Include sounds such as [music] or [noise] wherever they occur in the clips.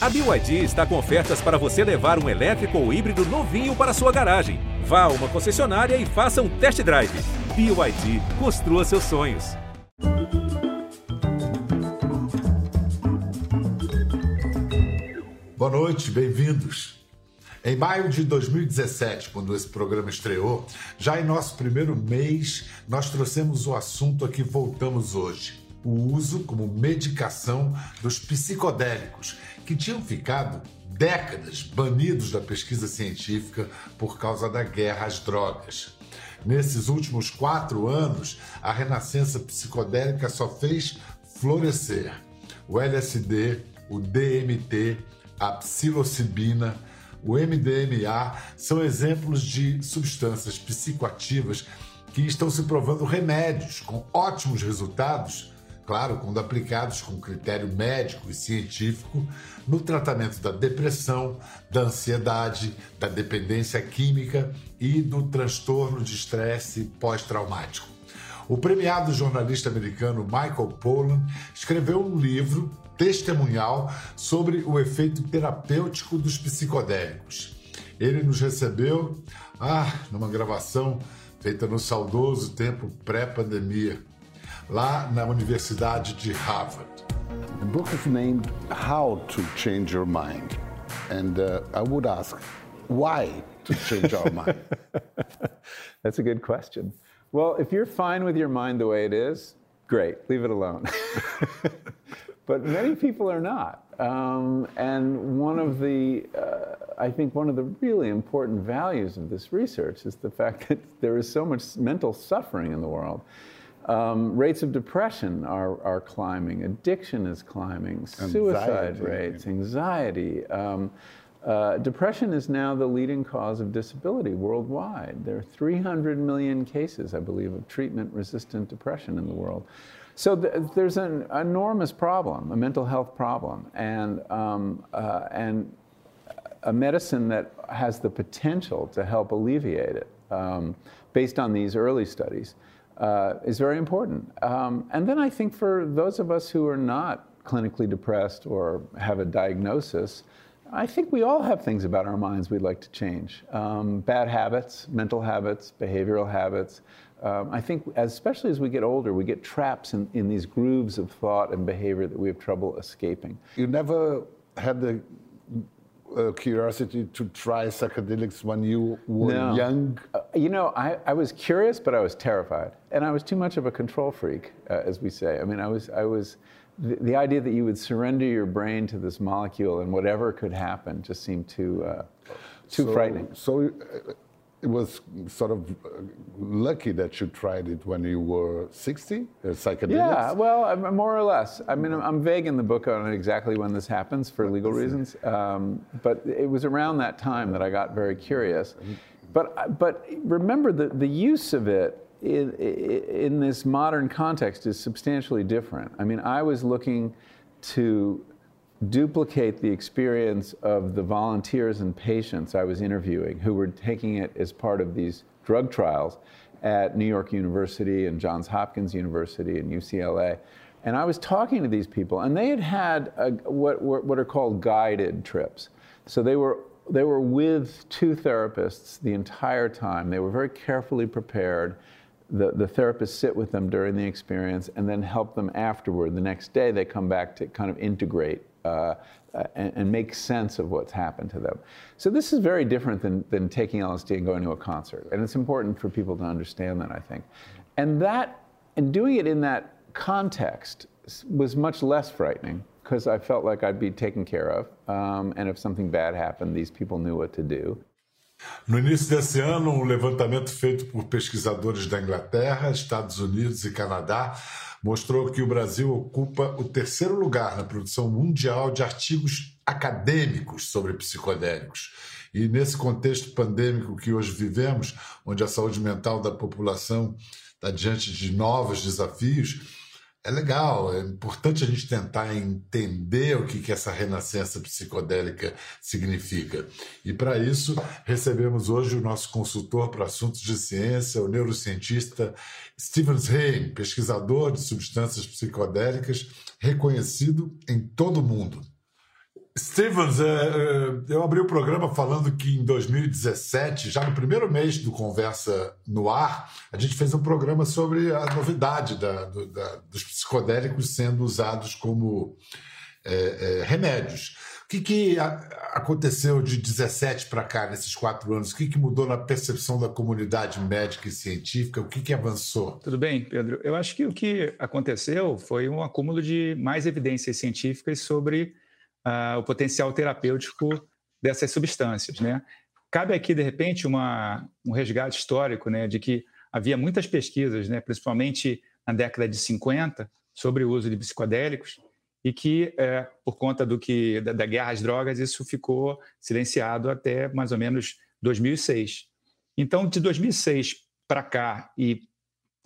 A BYD está com ofertas para você levar um elétrico ou híbrido novinho para sua garagem. Vá a uma concessionária e faça um test drive. BYD, construa seus sonhos. Boa noite, bem-vindos. Em maio de 2017, quando esse programa estreou, já em nosso primeiro mês, nós trouxemos o assunto a que voltamos hoje: o uso como medicação dos psicodélicos, que tinham ficado décadas banidos da pesquisa científica por causa da guerra às drogas. Nesses últimos quatro anos, a renascença psicodélica só fez florescer. O LSD, o DMT, a psilocibina, o MDMA são exemplos de substâncias psicoativas que estão se provando remédios com ótimos resultados, claro, quando aplicados com critério médico e científico no tratamento da depressão, da ansiedade, da dependência química e do transtorno de estresse pós-traumático. O premiado jornalista americano Michael Pollan escreveu um livro testemunhal sobre o efeito terapêutico dos psicodélicos. Ele nos recebeu ah, numa gravação feita no saudoso tempo pré-pandemia, lá na Universidade de Harvard. The book is named How to Change Your Mind. And uh, I would ask, why to change our mind? [laughs] That's a good question. Well, if you're fine with your mind the way it is, great, leave it alone. [laughs] but many people are not. Um, and one of the, uh, I think one of the really important values of this research is the fact that there is so much mental suffering in the world. Um, rates of depression are, are climbing, addiction is climbing, suicide Anxiety. rates, anxiety. Um, uh, depression is now the leading cause of disability worldwide. There are 300 million cases, I believe, of treatment resistant depression in the world. So th- there's an enormous problem, a mental health problem, and, um, uh, and a medicine that has the potential to help alleviate it, um, based on these early studies, uh, is very important. Um, and then I think for those of us who are not clinically depressed or have a diagnosis, I think we all have things about our minds we'd like to change. Um, bad habits, mental habits, behavioral habits. Um, I think, especially as we get older, we get traps in, in these grooves of thought and behavior that we have trouble escaping. You never had the uh, curiosity to try psychedelics when you were No. young? Uh, you know, I, I was curious, but I was terrified, and I was too much of a control freak, uh, as we say. I mean, I was, I was, the, the idea that you would surrender your brain to this molecule and whatever could happen just seemed too, uh, too So- frightening. So uh, it was sort of uh, lucky that you tried it when you were 60, uh, psychedelics? Yeah, well, more or less. I mean, I'm, I'm vague in the book on exactly when this happens for legal reasons, um, but it was around that time that I got very curious. But, but remember, the, the use of it in, in this modern context is substantially different. I mean, I was looking to duplicate the experience of the volunteers and patients I was interviewing who were taking it as part of these drug trials at New York University and Johns Hopkins University and UCLA. And I was talking to these people, and they had had a, what, what are called guided trips. So they were they were with two therapists the entire time. They were very carefully prepared. The, the therapists sit with them during the experience and then help them afterward. The next day, they come back to kind of integrate uh, uh, and, and make sense of what's happened to them. So this is very different than, than taking LSD and going to a concert. And it's important for people to understand that, I think. And that, and doing it in that context was much less frightening because I felt like I'd be taken care of. Um, and if something bad happened, these people knew what to do. No início desse ano, um levantamento feito por pesquisadores da Inglaterra, Estados Unidos e Canadá mostrou que o Brasil ocupa o terceiro lugar na produção mundial de artigos acadêmicos sobre psicodélicos. E nesse contexto pandêmico que hoje vivemos, onde a saúde mental da população está diante de novos desafios, é legal, é importante a gente tentar entender o que, que essa renascença psicodélica significa. E para isso, recebemos hoje o nosso consultor para assuntos de ciência, o neurocientista Stevens Hain, pesquisador de substâncias psicodélicas reconhecido em todo o mundo. Stevens, é, é, eu abri o programa falando que em 2017, já no primeiro mês do Conversa no Ar, a gente fez um programa sobre a novidade da, da, dos psicodélicos sendo usados como é, é, remédios. O que, que aconteceu de 17 para cá, nesses quatro anos? O que, que mudou na percepção da comunidade médica e científica? O que, que avançou? Tudo bem, Pedro. Eu acho que o que aconteceu foi um acúmulo de mais evidências científicas sobre uh, o potencial terapêutico dessas substâncias. Né? Cabe aqui, de repente, uma, um resgate histórico né, de que havia muitas pesquisas, né, principalmente na década de 50, sobre o uso de psicodélicos, e que, é, por conta do que da, da, guerra às drogas, isso ficou silenciado até mais ou menos 2006. Então, de 2006 para cá e,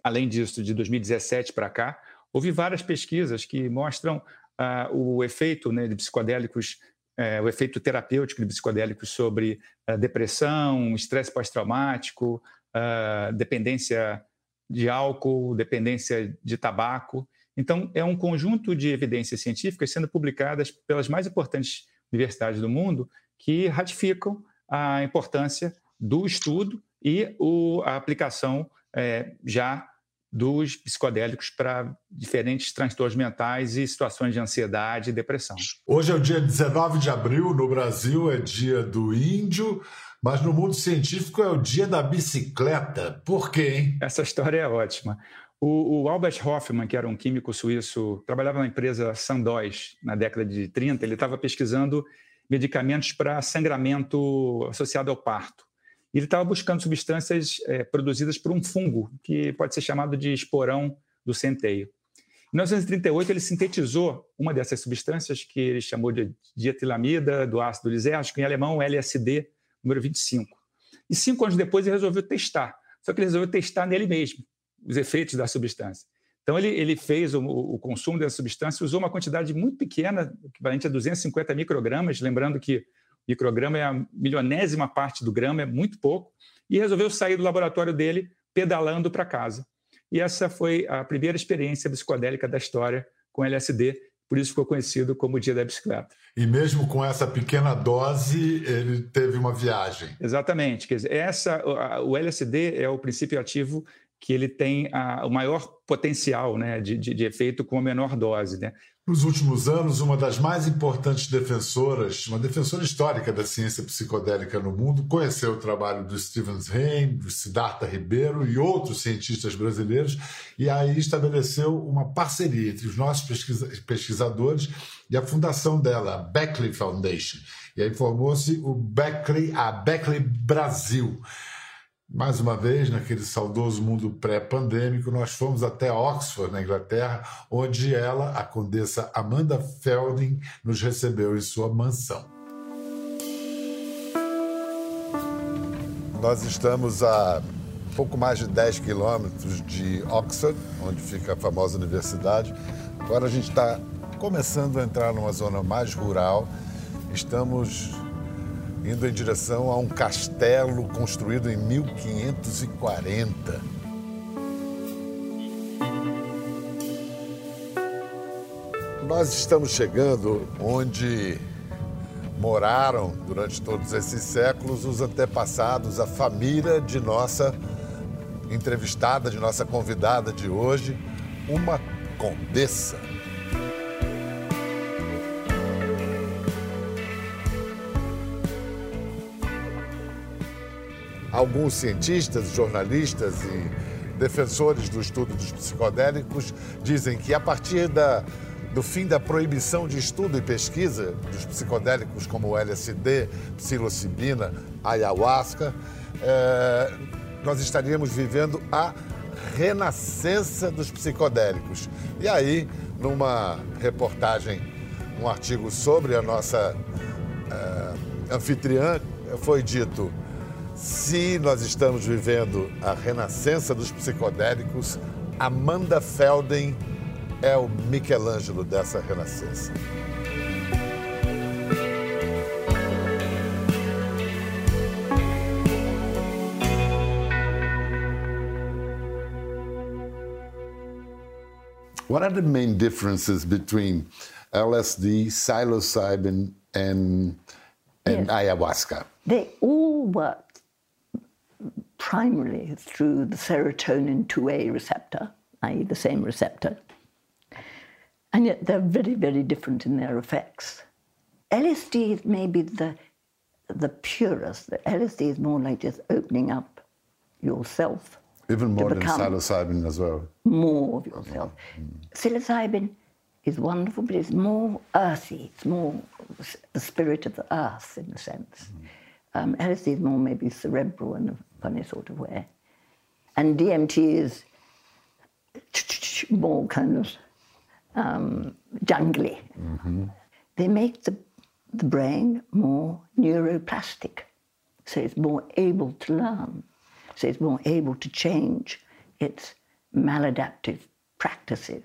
além disso, de 2017 para cá, houve várias pesquisas que mostram ah, o efeito né, de psicodélicos, é, o efeito terapêutico de psicodélicos sobre ah, depressão, estresse pós-traumático, ah, dependência de álcool, dependência de tabaco. Então, é um conjunto de evidências científicas sendo publicadas pelas mais importantes universidades do mundo que ratificam a importância do estudo e o, a aplicação é, já dos psicodélicos para diferentes transtornos mentais e situações de ansiedade e depressão. Hoje é o dia 19 de abril, no Brasil é dia do índio, mas no mundo científico é o dia da bicicleta. Por quê, hein? Essa história é ótima. O, o, Albert Hoffman, que era um químico suíço, trabalhava na empresa Sandoz na década de 30. Ele estava pesquisando medicamentos para sangramento associado ao parto. E ele estava buscando substâncias é, produzidas por um fungo, que pode ser chamado de esporão do centeio. Em 1938, ele sintetizou uma dessas substâncias, que ele chamou de dietilamida, do ácido lisérgico, em alemão LSD, número 25. E cinco anos depois, ele resolveu testar. Só que ele resolveu testar nele mesmo os efeitos da substância. Então, ele, ele fez o, o, consumo dessa substância, usou uma quantidade muito pequena, equivalente a 250 microgramas, lembrando que micrograma é a milionésima parte do grama, é muito pouco, e resolveu sair do laboratório dele pedalando para casa. E essa foi a primeira experiência psicodélica da história com LSD, por isso ficou conhecido como o Dia da Bicicleta. E mesmo com essa pequena dose, ele teve uma viagem. Exatamente. Quer dizer, essa, o LSD é o princípio ativo que ele tem a, o maior potencial né, de, de, de, efeito com a menor dose. Né? Nos últimos anos, uma das mais importantes defensoras, uma defensora histórica da ciência psicodélica no mundo, conheceu o trabalho do Stevens Hain, do Siddhartha Ribeiro e outros cientistas brasileiros, e aí estabeleceu uma parceria entre os nossos pesquisadores e a fundação dela, a Beckley Foundation. E aí formou-se o Beckley, a Beckley Brasil. Mais uma vez, naquele saudoso mundo pré-pandêmico, nós fomos até Oxford, na Inglaterra, onde ela, a condessa Amanda Felding, nos recebeu em sua mansão. Nós estamos a pouco mais de 10 quilômetros de Oxford, onde fica a famosa universidade. Agora a gente está começando a entrar numa zona mais rural. Estamos indo em direção a um castelo construído em 1540. Nós estamos chegando onde moraram durante todos esses séculos os antepassados, a família de nossa entrevistada, de nossa convidada de hoje, uma condessa. Alguns cientistas, jornalistas e defensores do estudo dos psicodélicos dizem que a partir da, do fim da proibição de estudo e pesquisa dos psicodélicos como LSD, psilocibina, ayahuasca, é, nós estaríamos vivendo a renascença dos psicodélicos. E aí, numa reportagem, um artigo sobre a nossa é, anfitriã, foi dito se nós estamos vivendo a renascença dos psicodélicos, Amanda Felden é o Michelangelo dessa renascença. What are the main differences between LSD, psilocybin, and, and Yes. ayahuasca. They all work primarily through the serotonin 2A receptor, i.e., the same receptor. And yet they're very, very different in their effects. LSD is maybe the, the purest. The LSD is more like just opening up yourself Even more than psilocybin as well. more of yourself. Psilocybin is wonderful, but it's more earthy. It's more the spirit of the earth in a sense. Um, LSD is more maybe cerebral in a funny sort of way. And DMT is more kind of um, jungly. They make the, the brain more neuroplastic, so it's more able to learn, so it's more able to change its maladaptive practices.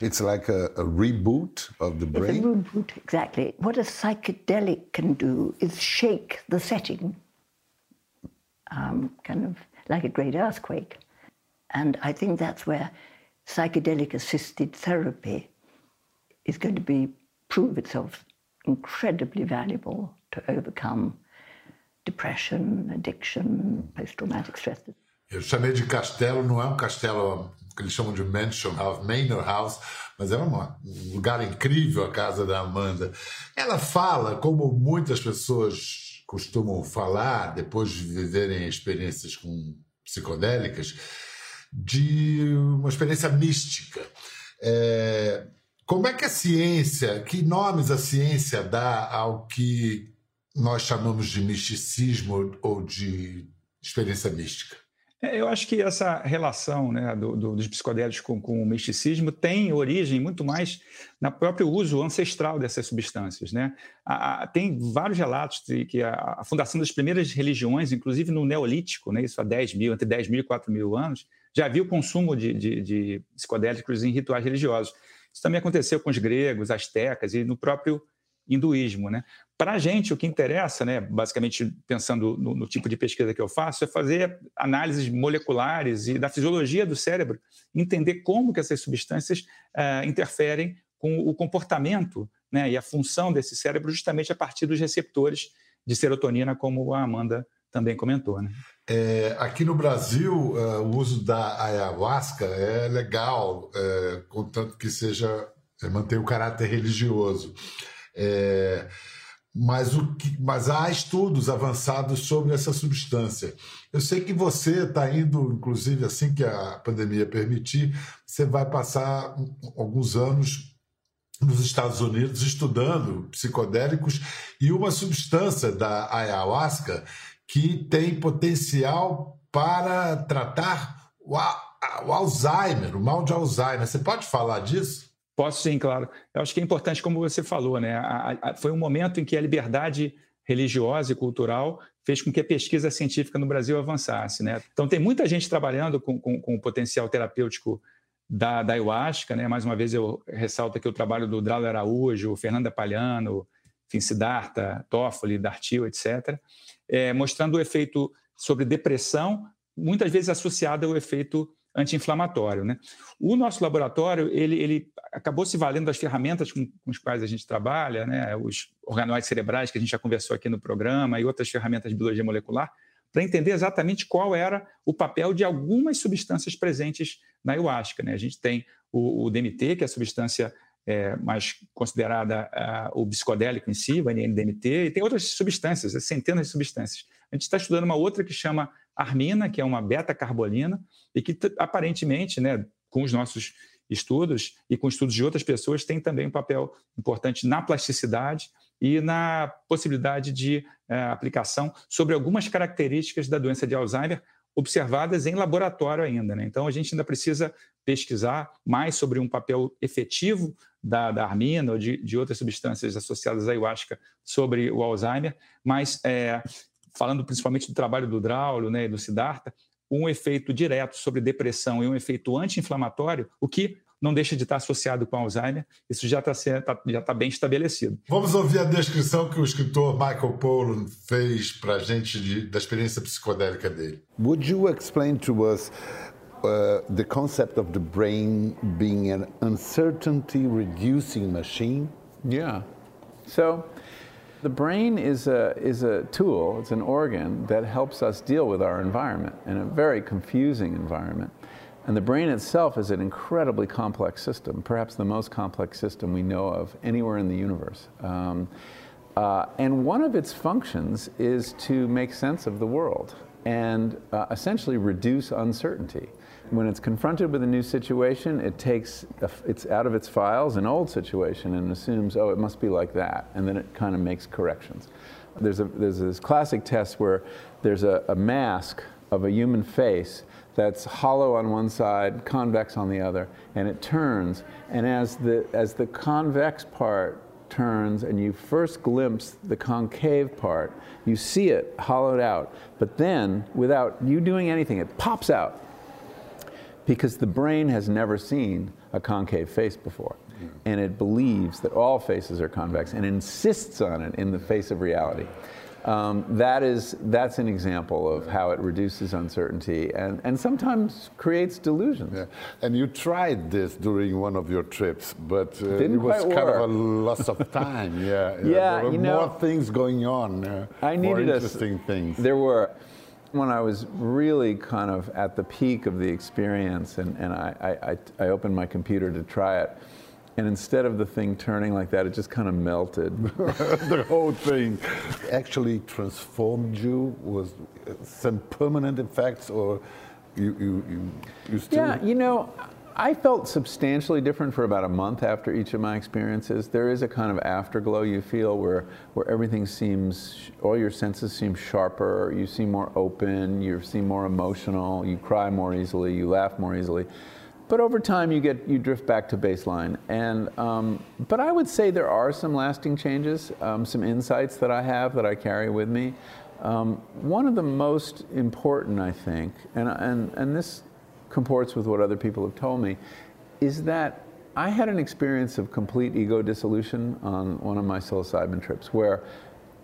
It's like a, a reboot of the It's a brain. reboot, exactly. What a psychedelic can do is shake the setting, um, kind of like a great earthquake. And I think that's where psychedelic assisted therapy is going to be prove itself incredibly valuable to overcome depression, addiction, post-traumatic stress. Eu chamei de castelo, não é um castelo que eles chamam de mansion house, manor house, mas é uma- um lugar incrível a casa da Amanda. Ela fala, como muitas pessoas costumam falar depois de viverem experiências com psicodélicas, de uma experiência mística. É, como é que a ciência, que nomes a ciência dá ao que nós chamamos de misticismo ou de experiência mística? É, Eu acho que essa relação né, do- do- dos psicodélicos com, com o misticismo tem origem muito mais no próprio uso ancestral dessas substâncias. Né? A- a- tem vários relatos de que a, a fundação das primeiras religiões, inclusive no Neolítico, né, isso há 10 mil, entre 10 mil e 4 mil anos, já havia o consumo de, de- de psicodélicos em rituais religiosos. Isso também aconteceu com os gregos, astecas e no próprio hinduísmo. Né? Para a gente, o que interessa, né, basicamente pensando no, no tipo de pesquisa que eu faço, é fazer análises moleculares e da fisiologia do cérebro, entender como que essas substâncias eh, interferem com o comportamento né, e a função desse cérebro justamente a partir dos receptores de serotonina, como a Amanda também comentou. Né? É, aqui no Brasil, é, o uso da ayahuasca é legal, é, contanto que seja é, mantenha o caráter religioso. É, mas, o que, mas há estudos avançados sobre essa substância. Eu sei que você está indo, inclusive assim que a pandemia permitir, você vai passar alguns anos nos Estados Unidos estudando psicodélicos e uma substância da ayahuasca que tem potencial para tratar o Alzheimer, o mal de Alzheimer. Você pode falar disso? Posso sim, claro. Eu acho que é importante, como você falou, né? A- a- foi um momento em que a liberdade religiosa e cultural fez com que a pesquisa científica no Brasil avançasse, né? Então tem muita gente trabalhando com, com- com o potencial terapêutico da, da ayahuasca, né? Mais uma vez eu ressalto aqui o trabalho do Draulio Araújo, Fernanda Palhano, enfim, Siddhartha, Toffoli, Dartil, etc., é, mostrando o efeito sobre depressão, muitas vezes associado ao efeito anti-inflamatório, né? O nosso laboratório ele, ele acabou se valendo das ferramentas com, com as quais a gente trabalha, né, os organoides cerebrais que a gente já conversou aqui no programa e outras ferramentas de biologia molecular, para entender exatamente qual era o papel de algumas substâncias presentes na ayahuasca. Né? A gente tem o, o DMT, que é a substância é, mais considerada ah, o psicodélico em si, o NN-DMT, e tem outras substâncias, centenas de substâncias. A gente está estudando uma outra que chama armina, que é uma beta-carbolina, e que aparentemente, né, com os nossos estudos e com estudos de outras pessoas, tem também um papel importante na plasticidade e na possibilidade de eh, aplicação sobre algumas características da doença de Alzheimer observadas em laboratório ainda. Né? Então, a gente ainda precisa pesquisar mais sobre um papel efetivo da, da armina ou de, de outras substâncias associadas à ayahuasca sobre o Alzheimer, mas eh, falando principalmente do trabalho do Draulio né, e do Siddhartha, um efeito direto sobre depressão e um efeito anti-inflamatório, o que não deixa de estar associado com Alzheimer, isso já está tá, já tá bem estabelecido. Vamos ouvir a descrição que o escritor Michael Pollan fez para a gente de, da experiência psicodélica dele. Would you explain to us uh, the concept of the brain being an uncertainty reducing machine? Yeah. So The brain is a, is a tool, it's an organ that helps us deal with our environment in a very confusing environment. And the brain itself is an incredibly complex system, perhaps the most complex system we know of anywhere in the universe. Um, uh, and one of its functions is to make sense of the world and uh, essentially reduce uncertainty. When it's confronted with a new situation, it takes a, it's out of its files an old situation and assumes, oh, it must be like that, and then it kind of makes corrections. There's, a, there's this classic test where there's a, a mask of a human face that's hollow on one side, convex on the other, and it turns. And as the, as the convex part turns and you first glimpse the concave part, you see it hollowed out. But then, without you doing anything, it pops out because the brain has never seen a concave face before. And it believes that all faces are convex and insists on it in the face of reality. Um, that is, that's an example of how it reduces uncertainty and, and sometimes creates delusions. Yeah. And you tried this during one of your trips, but uh, it was kind work. of a loss of time. [laughs] yeah, Yeah, there were you know, more things going on. Uh, I more needed a s- interesting things. There were. When I was really kind of at the peak of the experience, and, and I, I, I, I opened my computer to try it, and instead of the thing turning like that, it just kind of melted. [laughs] the whole thing actually transformed you? Was uh, some permanent effects, or you you you, you still? Yeah, you know, I felt substantially different for about a month after each of my experiences. There is a kind of afterglow you feel where, where everything seems, all your senses seem sharper, you seem more open, you seem more emotional, you cry more easily, you laugh more easily. But over time, you get you drift back to baseline. And um, but I would say there are some lasting changes, um, some insights that I have that I carry with me. Um, one of the most important, I think, and and and this comports with what other people have told me, is that I had an experience of complete ego dissolution on one of my psilocybin trips where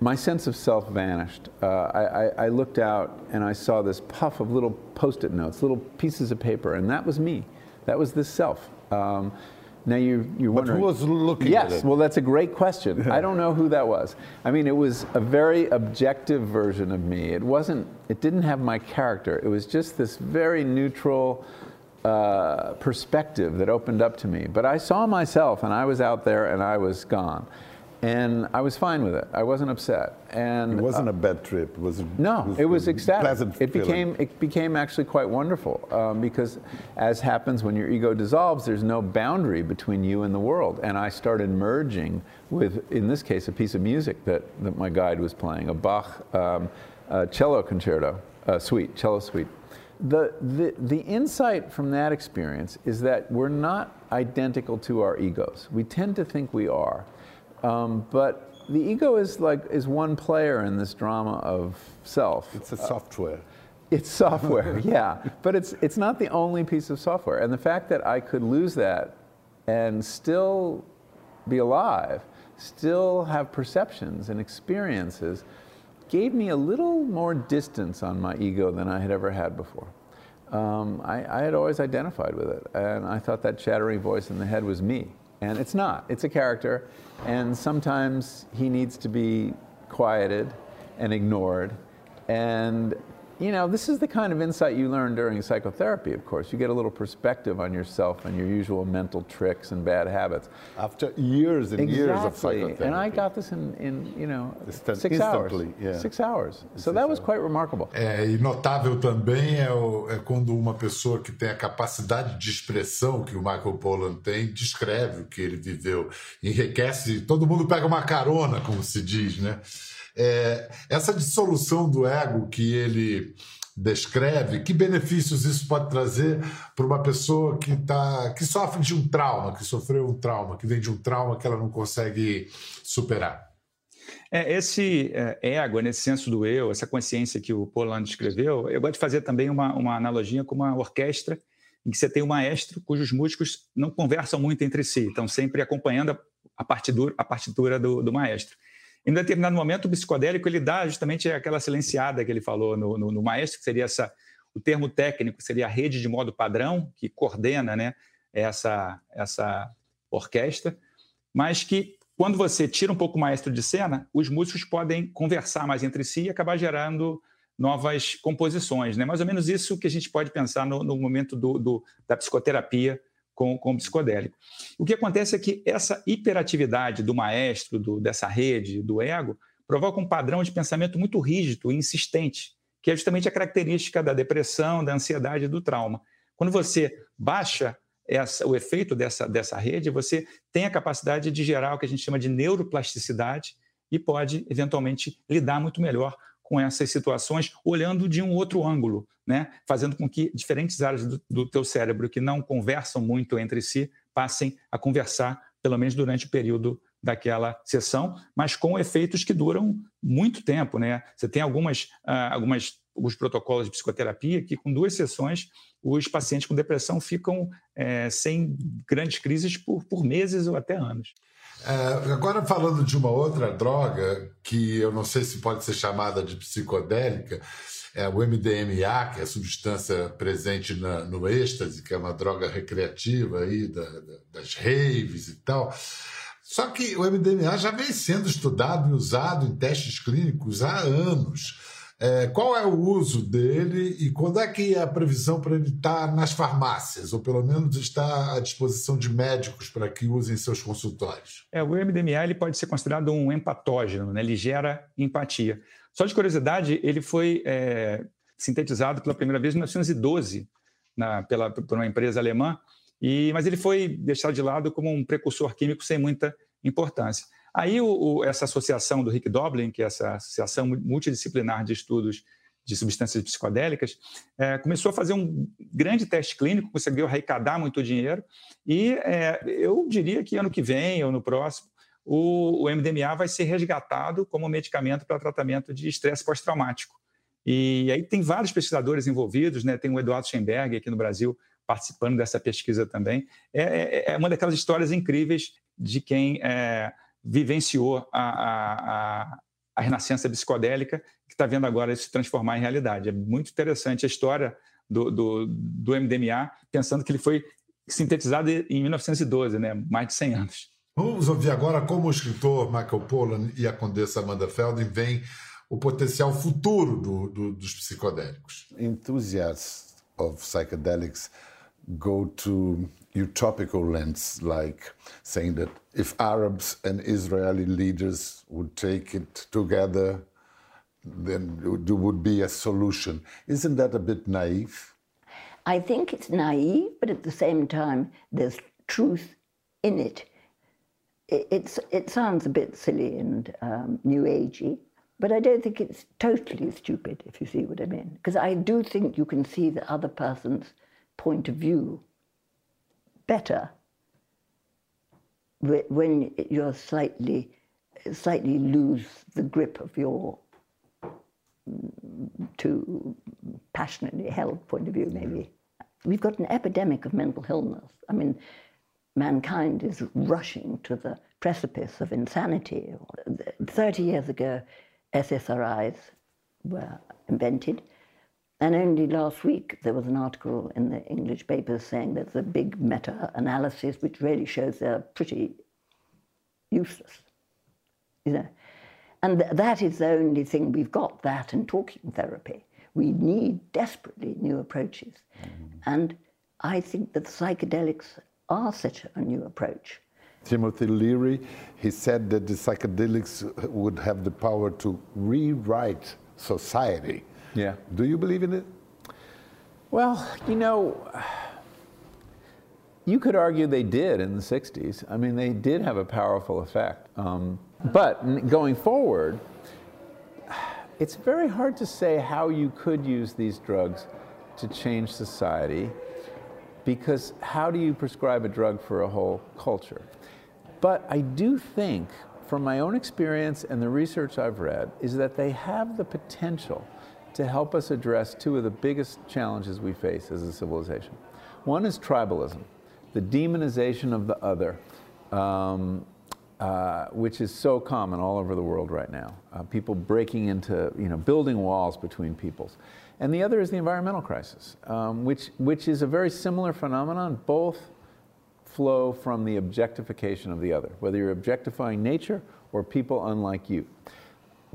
my sense of self vanished. Uh, I, I, I looked out and I saw this puff of little post it notes, little pieces of paper, and that was me. That was this self. Um, now you, you're But wondering. who was looking Yes, at it? well, that's a great question. I don't know who that was. I mean, it was a very objective version of me. It wasn't. It didn't have my character. It was just this very neutral uh, perspective that opened up to me. But I saw myself, and I was out there, and I was gone, and I was fine with it. I wasn't upset. And It wasn't a bad trip. It was no, it was a ecstatic. Pleasant It feeling. became it became actually quite wonderful um, because, as happens when your ego dissolves, there's no boundary between you and the world. And I started merging with, in this case, a piece of music that, that my guide was playing, a Bach um, uh, cello concerto, uh, suite, cello suite. The, the, the insight from that experience is that we're not identical to our egos. We tend to think we are. Um, but the ego is like is one player in this drama of self. It's a software. It's software, [laughs] yeah, but it's it's not the only piece of software. And the fact that I could lose that and still be alive, still have perceptions and experiences, gave me a little more distance on my ego than I had ever had before. Um, I, I had always identified with it, and I thought that chattering voice in the head was me. And it's not. It's a character, and sometimes he needs to be quieted and ignored. And you know, this is the kind of insight you learn during psychotherapy, of course. You get a little perspective on yourself and your usual mental tricks and bad habits. After years and years of Exactly. psychotherapy. And I got this in, in you know, Instant- six hours. yeah. Six hours. So that was quite remarkable. É, e notável também é, o- é quando uma pessoa que tem a capacidade de expressão que o Michael Pollan tem, descreve o que ele viveu, enriquece, todo mundo pega uma carona, como se diz, né? É, essa dissolução do ego que ele descreve, que benefícios isso pode trazer para uma pessoa que, tá, que sofre de um trauma, que sofreu um trauma, que vem de um trauma que ela não consegue superar? É, esse é, ego, nesse senso do eu, essa consciência que o Polan descreveu, eu gosto de fazer também uma, uma analogia com uma orquestra em que você tem um maestro cujos músicos não conversam muito entre si, estão sempre acompanhando a, a partitura, a partitura do, do maestro. Em determinado momento, o psicodélico ele dá justamente aquela silenciada que ele falou no, no, no maestro, que seria essa, o termo técnico seria a rede de modo padrão, que coordena né, essa, essa orquestra, mas que quando você tira um pouco o maestro de cena, os músicos podem conversar mais entre si e acabar gerando novas composições. Né? Mais ou menos isso que a gente pode pensar no, no momento do, do, da psicoterapia com, com o psicodélico. O que acontece é que essa hiperatividade do maestro, do, dessa rede, do ego, provoca um padrão de pensamento muito rígido e insistente, que é justamente a característica da depressão, da ansiedade e do trauma. Quando você baixa essa, o efeito dessa, dessa rede, você tem a capacidade de gerar o que a gente chama de neuroplasticidade e pode, eventualmente, lidar muito melhor com essas situações, olhando de um outro ângulo, né? fazendo com que diferentes áreas do, do teu cérebro que não conversam muito entre si passem a conversar, pelo menos durante o período daquela sessão, mas com efeitos que duram muito tempo. Né? Você tem algumas, uh, algumas, alguns protocolos de psicoterapia que, com duas sessões, os pacientes com depressão ficam é, sem grandes crises por, por meses ou até anos. É, agora, falando de uma outra droga, que eu não sei se pode ser chamada de psicodélica, é o MDMA, que é a substância presente na, no êxtase, que é uma droga recreativa aí da, da, das raves e tal. Só que o MDMA já vem sendo estudado e usado em testes clínicos há anos. É, qual é o uso dele e quando é que é a previsão para ele estar nas farmácias, ou pelo menos estar à disposição de médicos para que usem seus consultórios? É, o MDMA ele pode ser considerado um empatógeno, né? ele gera empatia. Só de curiosidade, ele foi é, sintetizado pela primeira vez em 1912 na, pela, por uma empresa alemã, e, mas ele foi deixado de lado como um precursor químico sem muita importância. Aí o, o, essa associação do Rick Doblin, que é essa associação multidisciplinar de estudos de substâncias psicodélicas, é, começou a fazer um grande teste clínico, conseguiu arrecadar muito dinheiro, e é, eu diria que ano que vem ou no próximo, o, o MDMA vai ser resgatado como medicamento para tratamento de estresse pós-traumático. E aí tem vários pesquisadores envolvidos, né? tem o Eduardo Schemberg aqui no Brasil participando dessa pesquisa também. É, é, é uma daquelas histórias incríveis de quem é, vivenciou a, a, a renascença psicodélica, que está vendo agora se transformar em realidade. É muito interessante a história do, do, do MDMA, pensando que ele foi sintetizado em 1912, né? mais de 100 anos. Vamos ouvir agora como o escritor Michael Pollan e a condessa Amanda Feldin veem o potencial futuro do, do, dos psicodélicos. Enthusiasts of psychedelics go to utopical lens, like saying that if Arabs and Israeli leaders would take it together, then there would be a solution. Isn't that a bit naive? I think it's naive, but at the same time, there's truth in it. it it's, it sounds a bit silly and um, new agey, but I don't think it's totally stupid, if you see what I mean. Because I do think you can see the other person's point of view better when you're slightly, slightly lose the grip of your too passionately held point of view, maybe. Mm-hmm. We've got an epidemic of mental illness. I mean, mankind is rushing to the precipice of insanity. 30 years ago, SSRIs were invented. And only last week there was an article in the English papers saying there's a big meta analysis which really shows they're pretty useless. You know? And th- that is the only thing we've got that and talking therapy. We need desperately new approaches. Mm-hmm. And I think that psychedelics are such a new approach. Timothy Leary, he said that the psychedelics would have the power to rewrite society. Yeah. Do you believe in it? Well, you know, you could argue they did in the 60s. I mean, they did have a powerful effect. Um, but going forward, it's very hard to say how you could use these drugs to change society because how do you prescribe a drug for a whole culture? But I do think, from my own experience and the research I've read, is that they have the potential to help us address two of the biggest challenges we face as a civilization. One is tribalism, the demonization of the other, um, uh, which is so common all over the world right now. Uh, people breaking into, you know, building walls between peoples. And the other is the environmental crisis, um, which, which is a very similar phenomenon, both flow from the objectification of the other, whether you're objectifying nature or people unlike you.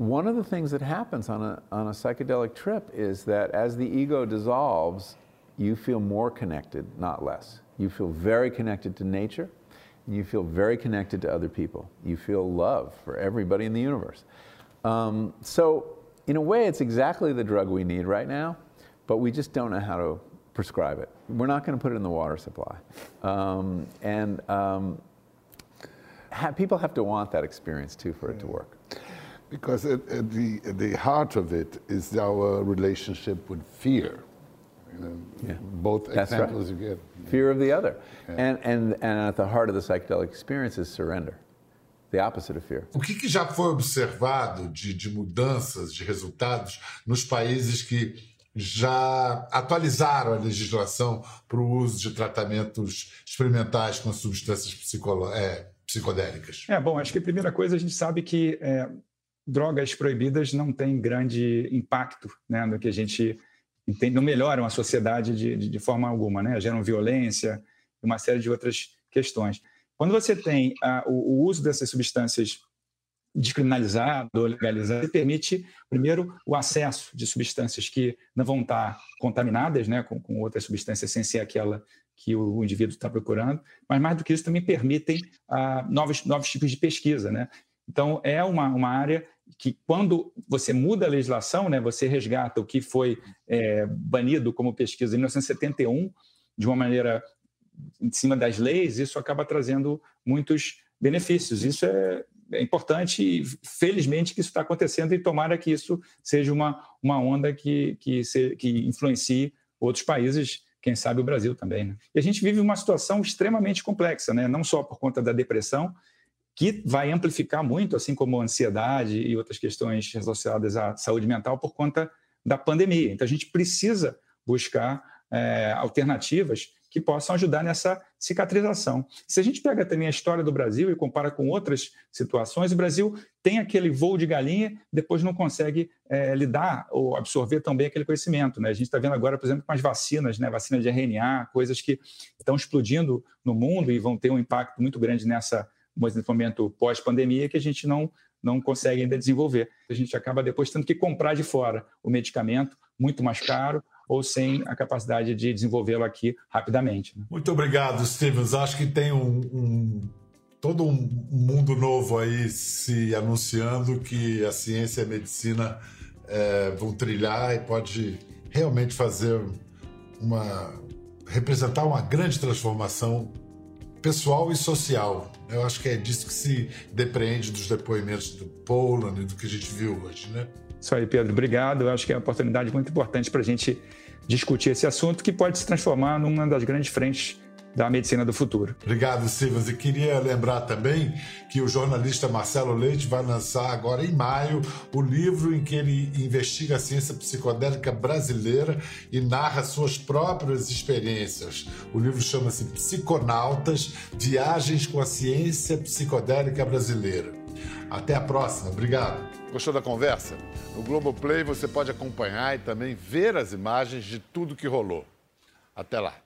One of the things that happens on a, on a psychedelic trip is that as the ego dissolves, you feel more connected, not less. You feel very connected to nature, and you feel very connected to other people. You feel love for everybody in the universe. Um, so, in a way, it's exactly the drug we need right now, but we just don't know how to prescribe it. We're not going to put it in the water supply. Um, and um, ha- people have to want that experience too for it to work. Because at, at the, at the heart of it is our relationship with fear. You know, Yeah. Both That's right. examples you get. Fear of the other. And, and, and at the heart of the psychedelic experience is surrender, the opposite of fear. O que, que já foi observado de, de mudanças, de resultados nos países que já atualizaram a legislação para o uso de tratamentos experimentais com substâncias psicolo- é, psicodélicas? É, bom, acho que a primeira coisa a gente sabe que é, drogas proibidas não têm grande impacto né, no que a gente entende, não melhoram a sociedade de, de, de forma alguma, né? geram violência e uma série de outras questões. Quando você tem ah, o, o uso dessas substâncias descriminalizado ou legalizado, permite, primeiro, o acesso de substâncias que não vão estar contaminadas né, com, com outras substâncias sem ser aquela que o indivíduo está procurando, mas mais do que isso também permitem ah, novos, novos tipos de pesquisa. Né? Então, é uma, uma área que, quando você muda a legislação, né, você resgata o que foi é, banido como pesquisa em 1971, de uma maneira em cima das leis, isso acaba trazendo muitos benefícios. Isso é, é importante e, felizmente, que isso está acontecendo e tomara que isso seja uma, uma onda que, que, se, que influencie outros países, quem sabe o Brasil também. Né? E a gente vive uma situação extremamente complexa, né? não só por conta da depressão, que vai amplificar muito, assim como ansiedade e outras questões associadas à saúde mental por conta da pandemia. Então, a gente precisa buscar é, alternativas que possam ajudar nessa cicatrização. Se a gente pega também a história do Brasil e compara com outras situações, o Brasil tem aquele voo de galinha, depois não consegue é, lidar ou absorver também aquele conhecimento. Né? A gente está vendo agora, por exemplo, com as vacinas, né? vacina de RNA, coisas que estão explodindo no mundo e vão ter um impacto muito grande nessa nesse momento pós-pandemia que a gente não, não consegue ainda desenvolver. A gente acaba depois tendo que comprar de fora o medicamento, muito mais caro, ou sem a capacidade de desenvolvê-lo aqui rapidamente. né? Muito obrigado, Stevens. Acho que tem um, um- todo um mundo novo aí se anunciando que a ciência e a medicina eh, vão trilhar e pode realmente fazer uma representar uma grande transformação pessoal e social. Eu acho que é disso que se depreende dos depoimentos do Poland e do que a gente viu hoje, né? Isso aí, Pedro. Obrigado. Eu acho que é uma oportunidade muito importante para a gente discutir esse assunto que pode se transformar numa das grandes frentes da medicina do futuro. Obrigado, Silvas. E queria lembrar também que o jornalista Marcelo Leite vai lançar agora em maio o livro em que ele investiga a ciência psicodélica brasileira e narra suas próprias experiências. O livro chama-se Psiconautas Viagens com a Ciência Psicodélica Brasileira. Até a próxima. Obrigado. Gostou da conversa? No Globoplay você pode acompanhar e também ver as imagens de tudo que rolou. Até lá.